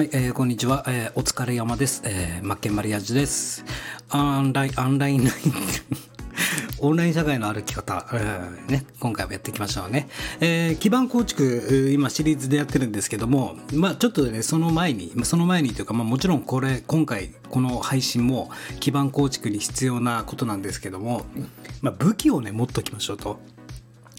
はい、えー、こんにちは、えー、お疲れ山です。えー、マッケンマリアージュです。オンライン、オンライン、オンライン社会の歩き方、えー、ね、今回もやっていきましょうね。えー、基盤構築、今シリーズでやってるんですけども、まあちょっとね、その前に、その前にというか、まあもちろんこれ、今回、この配信も基盤構築に必要なことなんですけども、まあ武器をね、持っときましょうと。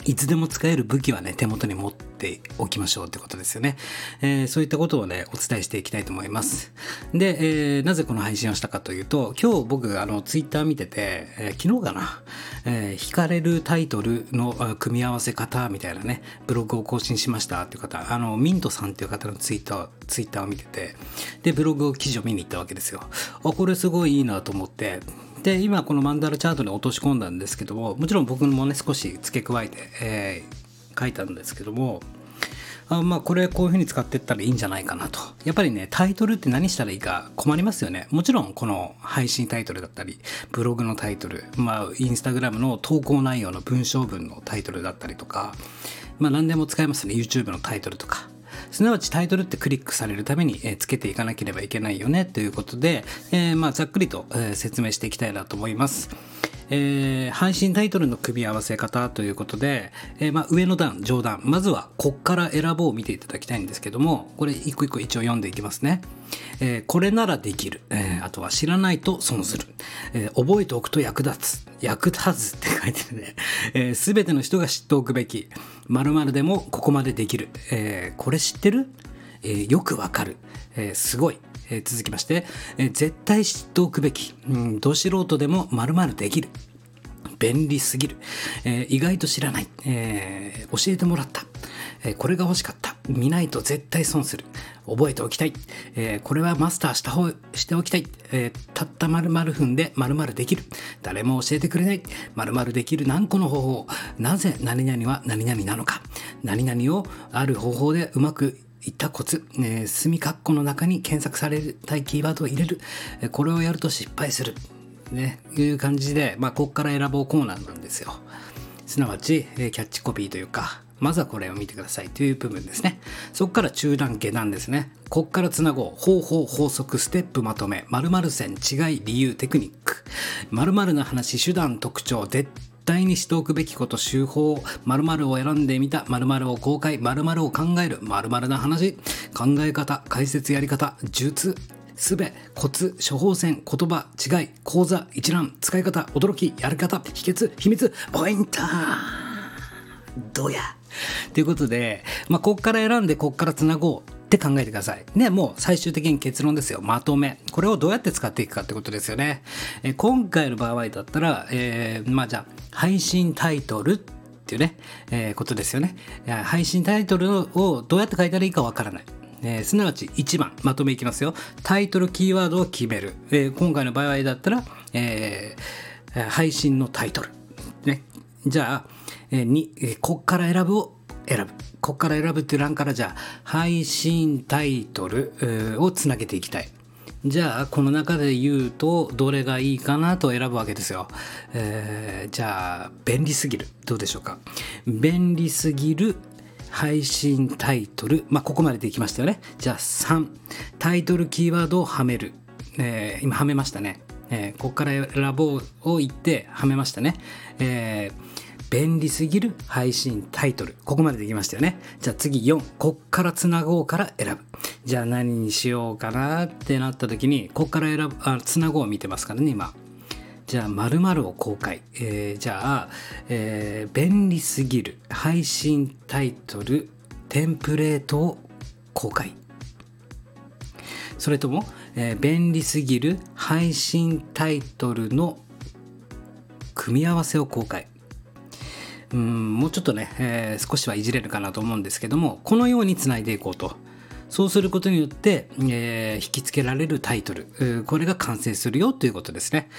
いつでも使える武器はね、手元に持っておきましょうってことですよね。えー、そういったことをね、お伝えしていきたいと思います。で、えー、なぜこの配信をしたかというと、今日僕、あの、ツイッター見てて、えー、昨日かな、えー、惹かれるタイトルの組み合わせ方みたいなね、ブログを更新しましたっていう方、あの、ミントさんっていう方のツイッター、ツイッターを見てて、で、ブログを記事を見に行ったわけですよ。あ、これすごいいいなと思って、で今このマンダラチャートに落とし込んだんですけどももちろん僕もね少し付け加えて、えー、書いたんですけどもあまあこれこういう風に使ってったらいいんじゃないかなと。やっぱりねタイトルって何したらいいか困りますよね。もちろんこの配信タイトルだったりブログのタイトルまあインスタグラムの投稿内容の文章文のタイトルだったりとかまあ何でも使えますね。YouTube のタイトルとか。すなわちタイトルってクリックされるために、えつけていかなければいけないよねということで、えー、まあざっくりと、え説明していきたいなと思います。えー、配信タイトルの組み合わせ方ということで、えー、まあ、上の段、上段、まずはこっから選ぼうを見ていただきたいんですけども、これ一個一個一応読んでいきますね。えー、これならできる、えー、あとは知らないと損する、えー、覚えておくと役立つ、役立つって書いてるね。す、え、べ、ての人が知っておくべき、〇〇でもここまでできる、えー、これ知ってる、えー、よくわかる、えー、すごい、えー、続きまして、えー、絶対知っておくべき、うん、ど素人でもまるできる。便利すぎる。えー、意外と知らない。えー、教えてもらった。えー、これが欲しかった。見ないと絶対損する。覚えておきたい。えー、これはマスターした方、しておきたい。えー、たった〇〇分で〇〇できる。誰も教えてくれない。〇〇できる何個の方法。なぜ何々は何々なのか。何々をある方法でうまくいったコツ、えー、墨括弧の中に検索されたいキーワードを入れる、え、これをやると失敗する、ね、いう感じで、まあ、ここから選ぼうコーナーなんですよ。すなわち、え、キャッチコピーというか、まずはこれを見てくださいという部分ですね。そこから中段下段ですね。こっからつなごう。方法、法則、ステップまとめ。〇〇線、違い、理由、テクニック。〇〇の話、手段、特徴、絶対にしておくべきこと、手法、〇〇を選んでみた、〇〇を公開、〇〇を考える、〇〇な話、考え方、解説やり方、術、すべ、コツ、処方箋、言葉、違い、講座、一覧、使い方、驚き、やり方、秘訣、秘密、ポイントどうやということで、まあ、こっから選んで、こっからつなごう。って考えてください。ね、もう最終的に結論ですよ。まとめ。これをどうやって使っていくかってことですよね。え今回の場合だったら、えー、まあじゃあ、配信タイトルっていうね、えー、ことですよね。配信タイトルをどうやって書いたらいいかわからない。えー、すなわち1番、まとめいきますよ。タイトル、キーワードを決める。えー、今回の場合だったら、えー、配信のタイトル。ね。じゃあ、えー、2、え、こっから選ぶを選ぶ。ここから選ぶっていう欄からじゃあ、配信タイトルをつなげていきたい。じゃあ、この中で言うと、どれがいいかなと選ぶわけですよ。えー、じゃあ、便利すぎる。どうでしょうか。便利すぎる配信タイトル。まあ、ここまでできましたよね。じゃあ、3、タイトルキーワードをはめる。えー、今、はめましたね。えー、ここから選ぼうを言って、はめましたね。えー便利すぎる配信タイトル。ここまでできましたよね。じゃあ次4。こっからつなごうから選ぶ。じゃあ何にしようかなってなった時に、こっから選ぶ、あ、つなごうを見てますからね、今。じゃあ、〇〇を公開。えー、じゃあ、えー、便利すぎる配信タイトル、テンプレートを公開。それとも、えー、便利すぎる配信タイトルの組み合わせを公開。うんもうちょっとね、えー、少しはいじれるかなと思うんですけどもこのようにつないでいこうとそうすることによって、えー、引き付けられるタイトル、これが完成するよということですね。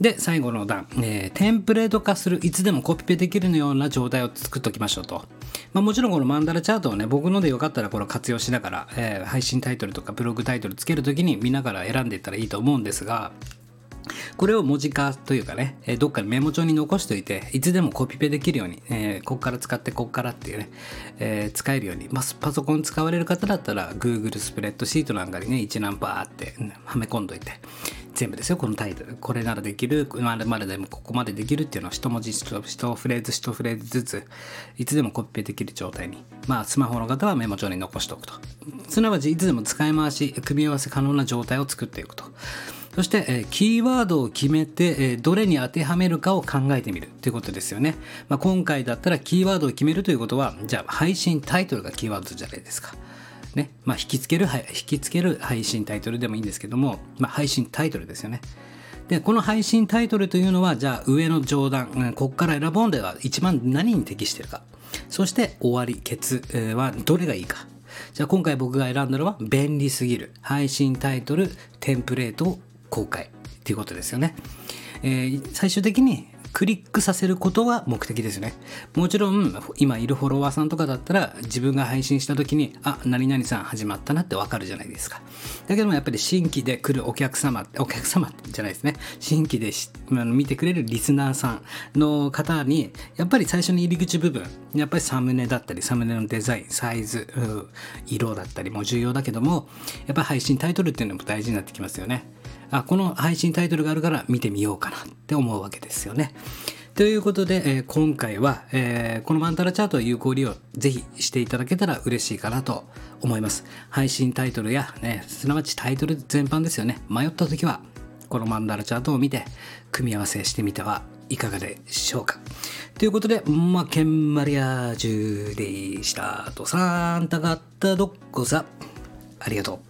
で、最後の段、えー、テンプレート化する、いつでもコピペできるような状態を作っておきましょうと。まあ、もちろんこのマンダラチャートをね、僕のでよかったらこれを活用しながら、えー、配信タイトルとかブログタイトルつけるときに見ながら選んでいったらいいと思うんですが、これを文字化というかね、えどっかにメモ帳に残しておいて、いつでもコピペできるように、えー、ここから使って、ここからっていうね、えー、使えるように、まあ、パソコン使われる方だったら、Google スプレッドシートなんかにね、一覧バーって、はめ込んどいて、全部ですよ、このタイトル。これならできる、までまででもここまでできるっていうのを一文字一フレーズ一フレーズずつ、いつでもコピペできる状態に。まあ、スマホの方はメモ帳に残しておくと。すなわち、いつでも使い回し、組み合わせ可能な状態を作っていくと。そして、え、キーワードを決めて、え、どれに当てはめるかを考えてみるということですよね。まあ、今回だったらキーワードを決めるということは、じゃあ配信タイトルがキーワードじゃないですか。ね。まあ、引きつける、引きつける配信タイトルでもいいんですけども、まあ、配信タイトルですよね。で、この配信タイトルというのは、じゃあ上の上段、ここから選ぼんでは一番何に適しているか。そして終わり、ケツはどれがいいか。じゃあ今回僕が選んだのは便利すぎる配信タイトルテンプレートを公開っていうことですよね。えー、最終的にクリックさせることは目的ですね。もちろん、今いるフォロワーさんとかだったら、自分が配信した時に、あ、何々さん始まったなってわかるじゃないですか。だけどもやっぱり新規で来るお客様、お客様じゃないですね。新規で見てくれるリスナーさんの方に、やっぱり最初に入り口部分、やっぱりサムネだったり、サムネのデザイン、サイズ、色だったりも重要だけども、やっぱり配信タイトルっていうのも大事になってきますよね。あこの配信タイトルがあるから見てみようかなって思うわけですよね。ということで、えー、今回は、えー、このマンタラチャート有効利用ぜひしていただけたら嬉しいかなと思います。配信タイトルや、ね、すなわちタイトル全般ですよね。迷った時はこのマンダラチャートを見て組み合わせしてみてはいかがでしょうか。ということで、マケンマリアージュでした。とサンタガッタドッコザ。ありがとう。